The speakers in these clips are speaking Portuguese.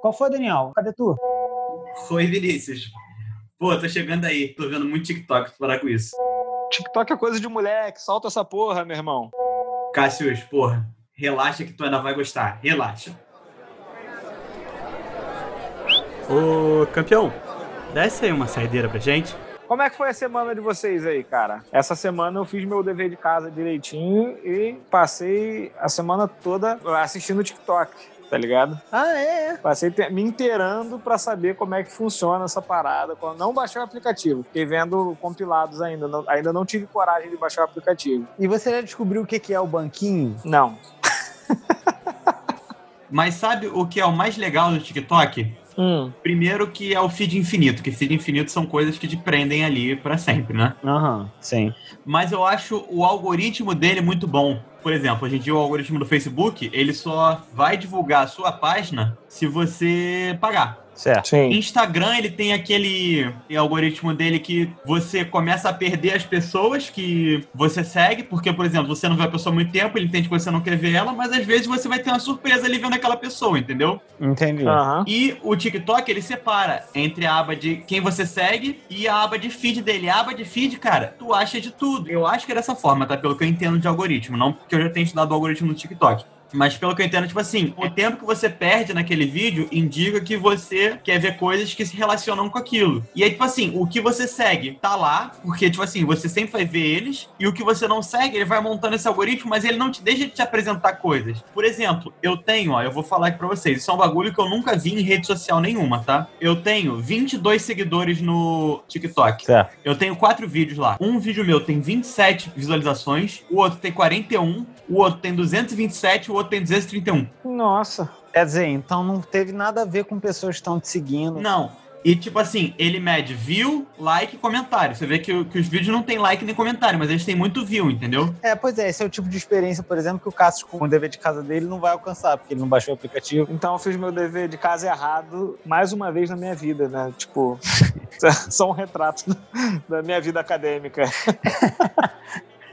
Qual foi, Daniel? Cadê tu? Foi, Vinícius. Pô, tô chegando aí. Tô vendo muito TikTok parar com isso. TikTok é coisa de moleque. Solta essa porra, meu irmão. Cássius, porra, relaxa que tu ainda vai gostar. Relaxa. Ô, campeão, desce aí uma saideira pra gente. Como é que foi a semana de vocês aí, cara? Essa semana eu fiz meu dever de casa direitinho e passei a semana toda assistindo TikTok, tá ligado? Ah, é? Passei te- me inteirando pra saber como é que funciona essa parada. Quando não baixei o aplicativo, fiquei vendo compilados ainda. não- ainda não tive coragem de baixar o aplicativo. E você já descobriu o que que é o banquinho? Não. Mas sabe o que é o mais legal do TikTok? Hum. Primeiro que é o feed infinito, que feed infinito são coisas que te prendem ali pra sempre, né? Aham, sim. Mas eu acho o algoritmo dele muito bom. Por exemplo, hoje em dia o algoritmo do Facebook, ele só vai divulgar a sua página se você pagar. Certo. Sim. Instagram, ele tem aquele algoritmo dele que você começa a perder as pessoas que você segue, porque, por exemplo, você não vê a pessoa há muito tempo, ele entende que você não quer ver ela, mas às vezes você vai ter uma surpresa ali vendo aquela pessoa, entendeu? Entendi. Aham. E o TikTok, ele separa entre a aba de quem você segue e a aba de feed dele. A aba de feed, cara, tu acha de tudo. Eu acho que é dessa forma, tá? Pelo que eu entendo de algoritmo. Não porque eu já tenho estudado o algoritmo no TikTok. Mas pelo que eu entendo, tipo assim, o tempo que você perde naquele vídeo indica que você quer ver coisas que se relacionam com aquilo. E aí, tipo assim, o que você segue tá lá, porque, tipo assim, você sempre vai ver eles, e o que você não segue, ele vai montando esse algoritmo, mas ele não te deixa de te apresentar coisas. Por exemplo, eu tenho, ó, eu vou falar aqui pra vocês, isso é um bagulho que eu nunca vi em rede social nenhuma, tá? Eu tenho 22 seguidores no TikTok. Certo. Eu tenho quatro vídeos lá. Um vídeo meu tem 27 visualizações, o outro tem 41, o outro tem 227, o outro tem 231. Nossa. Quer dizer, então não teve nada a ver com pessoas que estão te seguindo. Não. E tipo assim, ele mede view, like e comentário. Você vê que, que os vídeos não tem like nem comentário, mas eles têm muito view, entendeu? É, pois é, esse é o tipo de experiência, por exemplo, que o Cássio, com o dever de casa dele, não vai alcançar, porque ele não baixou o aplicativo. Então eu fiz meu dever de casa errado mais uma vez na minha vida, né? Tipo, só um retrato da minha vida acadêmica.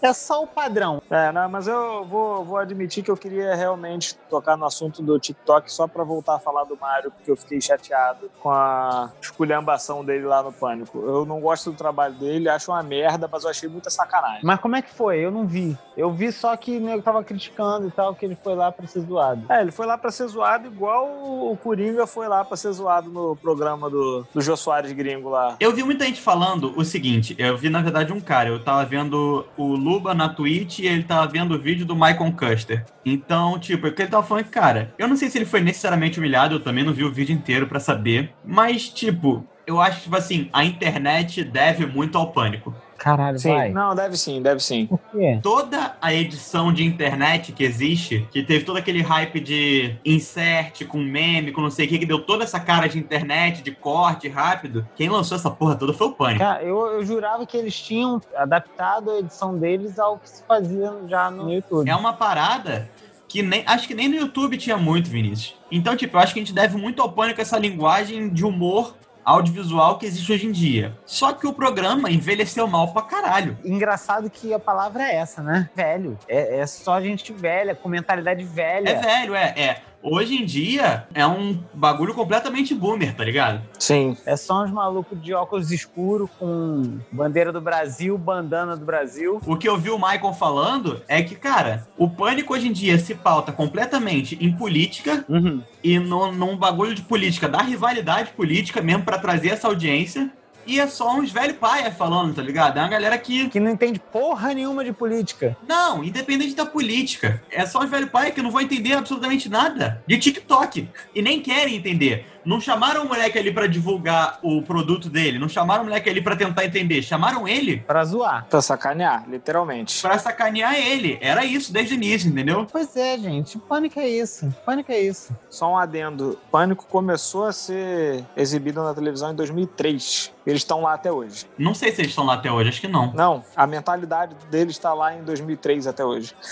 É só o padrão. É, não, mas eu vou, vou admitir que eu queria realmente tocar no assunto do TikTok só pra voltar a falar do Mario, porque eu fiquei chateado com a esculhambação dele lá no Pânico. Eu não gosto do trabalho dele, acho uma merda, mas eu achei muita sacanagem. Mas como é que foi? Eu não vi. Eu vi só que o nego tava criticando e tal, que ele foi lá pra ser zoado. É, ele foi lá pra ser zoado igual o Coringa foi lá pra ser zoado no programa do, do Jô Soares gringo lá. Eu vi muita gente falando o seguinte, eu vi na verdade um cara, eu tava vendo o Luba na Twitch e ele tava vendo o vídeo do Michael Custer. Então, tipo, é que ele tava falando que, cara, eu não sei se ele foi necessariamente humilhado, eu também não vi o vídeo inteiro pra saber, mas, tipo, eu acho, tipo assim, a internet deve muito ao pânico. Caralho, Sim, vai. não, deve sim, deve sim. Por quê? Toda a edição de internet que existe, que teve todo aquele hype de insert com meme, com não sei o que, que deu toda essa cara de internet, de corte rápido, quem lançou essa porra toda foi o pânico. Cara, eu, eu jurava que eles tinham adaptado a edição deles ao que se fazia já no YouTube. É uma parada que nem, acho que nem no YouTube tinha muito, Vinícius. Então, tipo, eu acho que a gente deve muito ao pânico essa linguagem de humor audiovisual que existe hoje em dia. Só que o programa envelheceu mal pra caralho. Engraçado que a palavra é essa, né? Velho. É, é só gente velha, com mentalidade velha. É velho, é, é. Hoje em dia é um bagulho completamente boomer, tá ligado? Sim. É só uns malucos de óculos escuros com bandeira do Brasil, bandana do Brasil. O que eu vi o Michael falando é que, cara, o pânico hoje em dia se pauta completamente em política Uhum. e no, num bagulho de política, da rivalidade política mesmo pra trazer essa audiência. E é só uns velho paia falando, tá ligado? É uma galera que. Que não entende porra nenhuma de política. Não, independente da política. É só os velho paia que não vão entender absolutamente nada de TikTok. E nem querem entender. Não chamaram o moleque ali pra divulgar o produto dele. Não chamaram o moleque ali pra tentar entender. Chamaram ele Pra zoar. Pra sacanear, literalmente. pra sacanear ele. Era isso desde o início, entendeu? Pois é, gente. Pânico é isso. Pânico é isso. Só um adendo. Pânico começou a ser exibido na televisão em 2003. Eles estão lá até hoje. Não sei se eles estão lá até hoje, acho que não. Não, a mentalidade deles está lá em 2003 até hoje.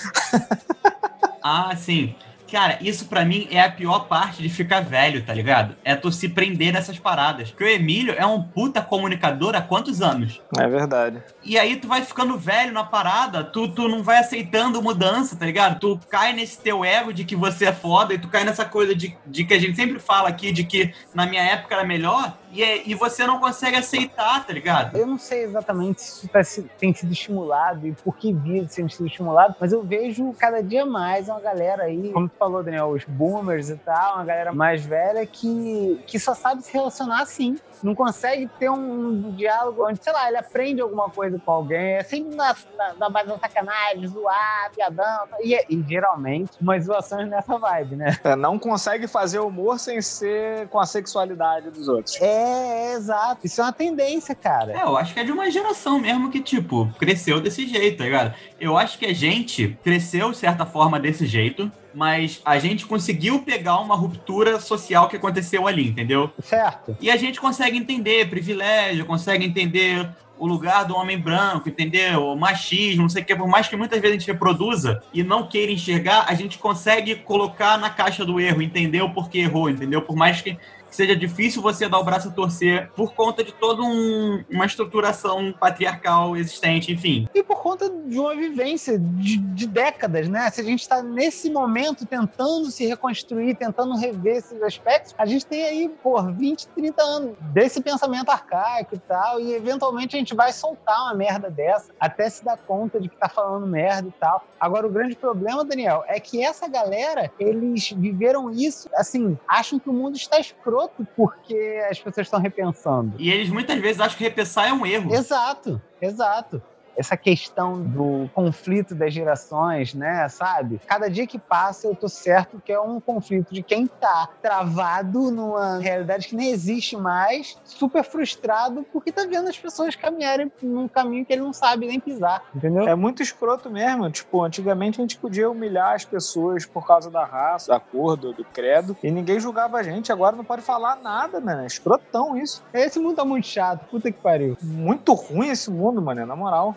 Ah, sim. Cara, isso pra mim é a pior parte de ficar velho, tá ligado? É tu se prender nessas paradas. Porque o Emílio é um puta comunicador há quantos anos? É verdade. E aí tu vai ficando velho na parada, tu, tu não vai aceitando mudança, tá ligado? Tu cai nesse teu ego de que você é foda e tu cai nessa coisa de, de que a gente sempre fala aqui, de que na minha época era melhor, e, é- e você não consegue aceitar, tá ligado? Eu não sei exatamente se isso tá se- tem sido estimulado e por que via sendo sido estimulado, mas eu vejo cada dia mais uma galera aí, como tu falou, Daniel, os boomers e tal, uma galera mais velha que, que só sabe se relacionar assim. Não consegue ter um diálogo onde, sei lá, ele aprende alguma coisa com alguém. É sempre na, na, na base da sacanagem, zoar, piadão. E, e geralmente umas zoações nessa vibe, né? É, não consegue fazer humor sem ser com a sexualidade dos outros. É, é, exato. Isso é uma tendência, cara. É, eu acho que é de uma geração mesmo que, tipo, cresceu desse jeito, tá ligado? Eu acho que a gente cresceu, de certa forma, desse jeito, mas a gente conseguiu pegar uma ruptura social que aconteceu ali, entendeu? Certo? E a gente consegue entender privilégio, consegue entender o lugar do homem branco, entendeu? O machismo, não sei o que, por mais que muitas vezes a gente reproduza e não queira enxergar, a gente consegue colocar na caixa do erro, entender o porquê errou, entendeu? Por mais que seja difícil você dar o braço a torcer por conta de toda um- uma estruturação patriarcal existente, enfim. E por conta de uma vivência de, de décadas, né? Se a gente está nesse momento tentando se reconstruir, tentando rever esses aspectos, a gente tem aí, por 20, 30 anos desse pensamento arcaico e tal, e eventualmente a gente vai soltar uma merda dessa, até se dar conta de que tá falando merda e tal. Agora, o grande problema, Daniel, é que essa galera, eles viveram isso, assim, acham que o mundo está escroto porque as pessoas estão repensando. E eles muitas vezes acham que repensar é um erro. Exato, exato. Essa questão do conflito das gerações, né, sabe? Cada dia que passa eu tô certo que é um conflito de quem tá travado numa realidade que nem existe mais, super frustrado porque tá vendo as pessoas caminharem num caminho que ele não sabe nem pisar, entendeu? É muito escroto mesmo. Tipo, antigamente a gente podia humilhar as pessoas por causa da raça, da cor, do, do credo, e ninguém julgava a gente. Agora não pode falar nada, mano. É escrotão isso. Esse mundo tá muito chato, puta que pariu. Muito ruim esse mundo, mano, na moral.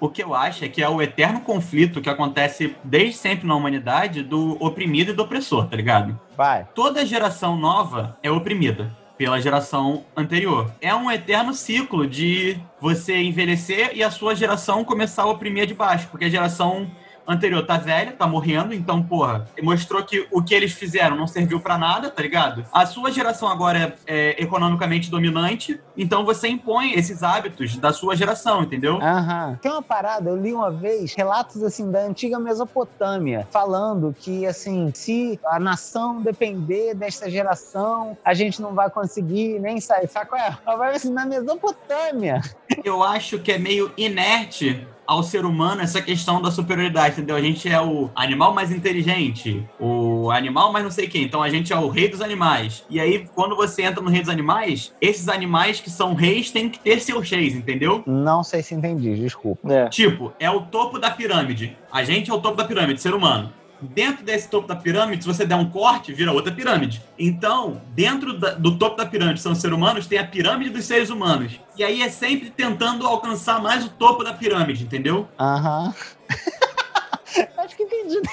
O que eu acho é que é o eterno conflito que acontece desde sempre na humanidade do oprimido e do opressor, tá ligado? Vai. Toda geração nova é oprimida pela geração anterior. É um eterno ciclo de você envelhecer e a sua geração começar a oprimir de baixo, porque a geração anterior tá velha, tá morrendo, então, porra, mostrou que o que eles fizeram não serviu pra nada, tá ligado? A sua geração agora é, é economicamente dominante, então você impõe esses hábitos da sua geração, entendeu? Aham. Tem uma parada, eu li uma vez relatos assim da antiga Mesopotâmia, falando que assim, se a nação depender desta geração, a gente não vai conseguir nem sair. Sabe qual é? Ela vai assim, na Mesopotâmia. Eu acho que é meio inerte ao ser humano essa questão da superioridade, entendeu? A gente é o animal mais inteligente, o animal mais não sei quem, então a gente é o rei dos animais. E aí, quando você entra no rei dos animais, esses animais que são reis têm que ter seus reis, entendeu? Não sei se entendi, desculpa. É. Tipo, é o topo da pirâmide. A gente é o topo da pirâmide, ser humano. Dentro desse topo da pirâmide, se você der um corte, vira outra pirâmide. Então, dentro da- do topo da pirâmide são os seres humanos, tem a pirâmide dos seres humanos. E aí é sempre tentando alcançar mais o topo da pirâmide, entendeu? Aham. Acho que entendi.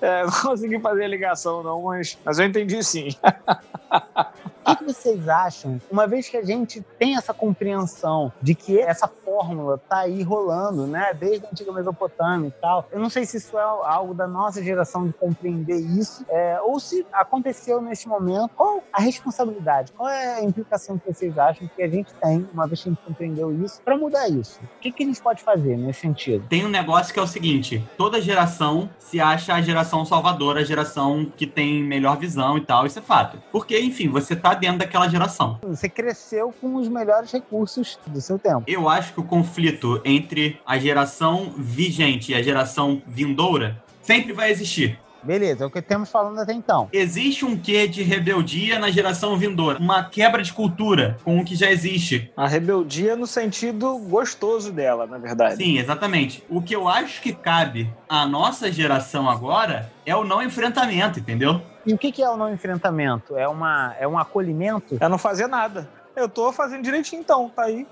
É, não consegui fazer a ligação, não, mas, mas eu entendi sim. O que, vocês acham? Uma vez que a gente tem essa compreensão de que essa fórmula tá aí rolando, né? Desde a antiga Mesopotâmia e tal. Eu não sei se isso é algo da nossa geração de compreender isso, é, ou se aconteceu nesse momento. Qual a responsabilidade? Qual é a implicação que vocês acham que a gente tem, uma vez que a gente compreendeu isso, para mudar isso? O que, que a gente pode fazer nesse sentido? Tem um negócio que é o seguinte: toda geração se acha a geração salvadora, a geração que tem melhor visão e tal, isso é fato. Porque, enfim, você tá dentro daquela geração. Você cresceu com os melhores recursos do seu tempo. Eu acho que o conflito entre a geração vigente e a geração vindoura sempre vai existir. Beleza, é o que temos falando até então. Existe um quê de rebeldia na geração vindoura, uma quebra de cultura com o que já existe. A rebeldia no sentido gostoso dela, na verdade. Sim, exatamente. O que eu acho que cabe à nossa geração agora é o não enfrentamento, entendeu? E o que, que é o não enfrentamento? É, uma, é um acolhimento? É não fazer nada. Eu tô fazendo direitinho então, tá aí.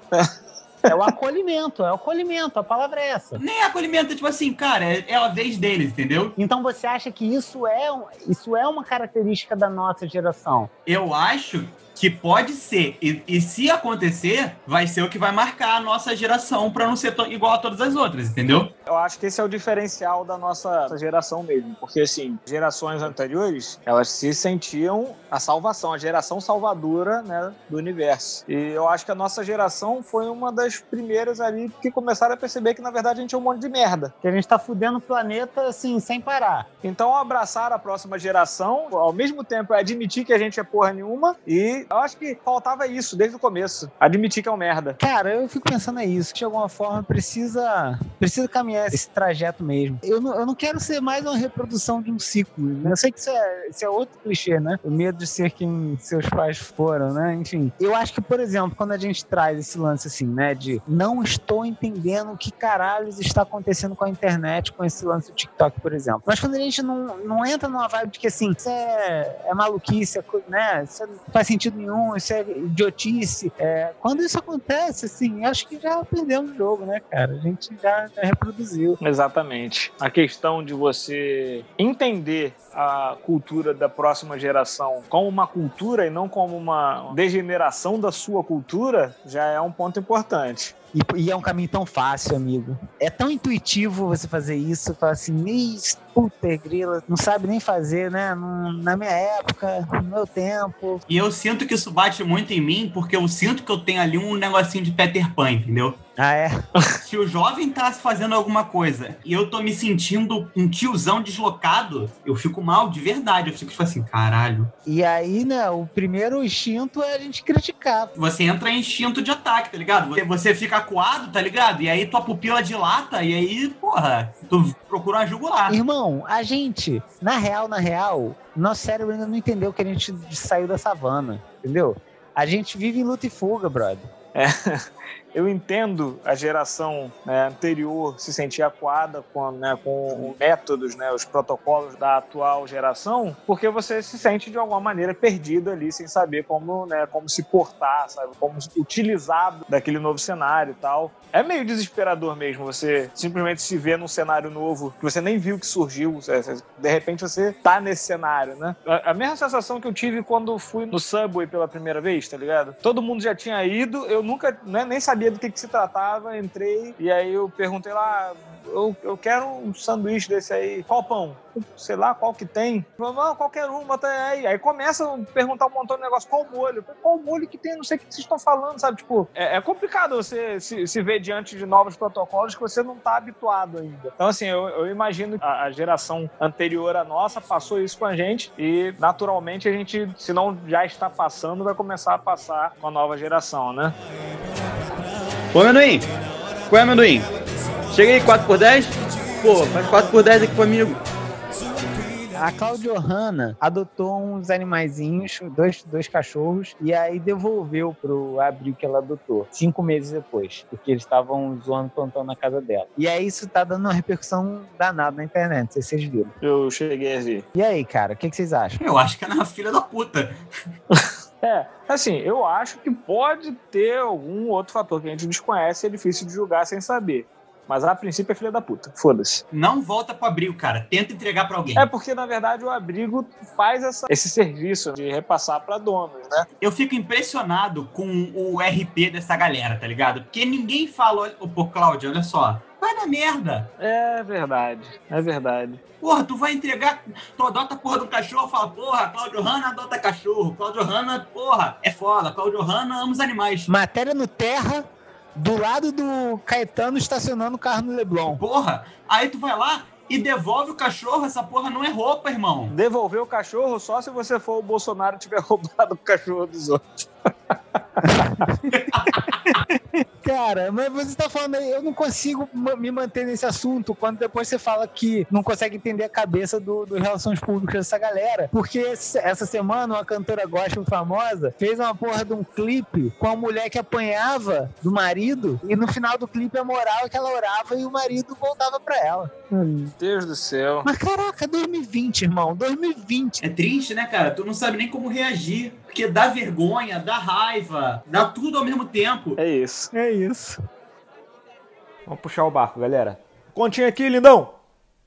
É o acolhimento, é o acolhimento, a palavra é essa. Nem acolhimento, tipo assim, cara, é, é a vez deles, entendeu? Então você acha que isso é, isso é uma característica da nossa geração? Eu acho que pode ser. E, e se acontecer, vai ser o que vai marcar a nossa geração pra não ser igual a todas as outras, entendeu? Eu acho que esse é o diferencial da nossa geração mesmo. Porque, assim, gerações anteriores, elas se sentiam a salvação, a geração salvadora né, do universo. E eu acho que a nossa geração foi uma das primeiras ali que começaram a perceber que, na verdade, a gente é um monte de merda. Que a gente tá fudendo o planeta assim, sem parar. Então, abraçar a próxima geração, ao mesmo tempo é admitir que a gente é porra nenhuma, e eu acho que faltava isso desde o começo. Admitir que é um merda. Cara, eu fico pensando é isso, de alguma forma precisa, precisa caminhar esse trajeto mesmo. Eu não, eu não quero ser mais uma reprodução de um ciclo. né? Eu sei que isso é, isso é outro clichê, né? O medo de ser quem seus pais foram, né? Enfim, eu acho que, por exemplo, quando a gente traz esse lance assim, né, de não estou entendendo o que caralhos está acontecendo com a internet, com esse lance do TikTok, por exemplo. Mas quando a gente não, não entra numa vibe de que assim, isso é, é maluquice, é né? Isso não faz sentido nenhum, isso é idiotice. É, quando isso acontece, assim, acho que já perdemos o jogo, né, cara? A gente já, já reproduziu. Exatamente. A questão de você entender a cultura da próxima geração como uma cultura e não como uma degeneração da sua cultura já é um ponto importante. E, e é um caminho tão fácil, amigo. É tão intuitivo você fazer isso. Falar assim, "Ih, puta grila, não sabe nem fazer, né? Não- na minha época, no meu tempo. E eu sinto que isso bate muito em mim, porque eu sinto que eu tenho ali um negocinho de Peter Pan, entendeu? Ah, é? Se o jovem tá fazendo alguma coisa e eu tô me sentindo um tiozão deslocado, eu fico mal de verdade. Eu fico tipo assim, caralho. E aí, né, o primeiro instinto é a gente criticar. Você entra em instinto de ataque, tá ligado? Você- fica acuado, tá ligado? E aí tua pupila dilata, e aí, porra, tu procura uma jugular. Irmão, a gente, na real, na real, nosso cérebro ainda não entendeu que a gente saiu da savana, entendeu? A gente vive em luta e fuga, brother. Eu entendo a geração né, anterior se sentir acuada com, né, com os métodos, né, os protocolos da atual geração, porque você se sente de alguma maneira perdido ali, sem saber como, né, como se portar, sabe, como se utilizar daquele novo cenário e tal. É meio desesperador mesmo você simplesmente se ver num cenário novo que você nem viu que surgiu. De repente você tá nesse cenário, né? A mesma sensação que eu tive quando fui no Subway pela primeira vez, tá ligado? Todo mundo já tinha ido, eu nunca né, nem sabia do que, que se tratava, entrei e aí eu perguntei lá, eu, eu quero um sanduíche desse aí, qual pão? Sei lá, qual que tem? Não, qualquer um, bota aí. Aí começa a perguntar um montão de negócio, qual molho? Falei, Qual molho que tem? Não sei o que vocês estão falando, sabe? Tipo, é, é complicado você se, se ver diante de novos protocolos que você não tá habituado ainda. Então, assim, eu, eu imagino que a, a geração anterior à nossa passou isso com a gente e, naturalmente, a gente, se não já está passando, vai começar a passar com a nova geração, né? Ô, amendoim! Qual é, amendoim? Chega aí, 4x10? Pô, faz 4x10 aqui comigo. A Claudio Hanna adotou uns animaizinhos, dois, dois cachorros, e aí devolveu pro abril que ela adotou, cinco meses depois, porque eles estavam zoando plantão na casa dela. E aí isso tá dando uma repercussão danada na internet, não sei se vocês viram. Eu cheguei a ver. E aí, cara, o que, que vocês acham? Eu acho que é na filha da puta. É, assim, eu acho que pode ter algum outro fator que a gente desconhece e é difícil de julgar sem saber. Mas a princípio é filha da puta. Foda-se. Não volta pro abril, cara. Tenta entregar pra alguém. É porque, na verdade, o abrigo faz essa- esse serviço de repassar para donos, né? Eu fico impressionado com o RP dessa galera, tá ligado? Porque ninguém fala, olha, pô, Cláudio, olha só. Vai na merda. É verdade, é verdade. Porra, tu vai entregar, tu adota a porra do cachorro, fala, porra, Cláudio Hanna adota cachorro. Cláudio Hanna, porra, é foda. Cláudio Hanna ama os animais. Matéria no Terra, do lado do Caetano estacionando o carro no Leblon. Porra, aí tu vai lá e devolve o cachorro, essa porra não é roupa, irmão. Devolver o cachorro só se você for o Bolsonaro e tiver roubado o cachorro dos outros. Cara, mas você tá falando aí, eu não consigo me manter nesse assunto quando depois você fala que não consegue entender a cabeça do, do relações públicas dessa galera. Porque essa semana uma cantora gospel famosa fez uma porra de um clipe com a mulher que apanhava do marido e no final do clipe a moral é que ela orava e o marido voltava pra ela. Meu Deus do céu. Mas caraca, 2020, irmão, 2020. É triste, né, cara? Tu não sabe nem como reagir. Porque dá vergonha, dá raiva, dá tudo ao mesmo tempo. É isso. É isso. Vamos puxar o barco, galera. Continha aqui, lindão.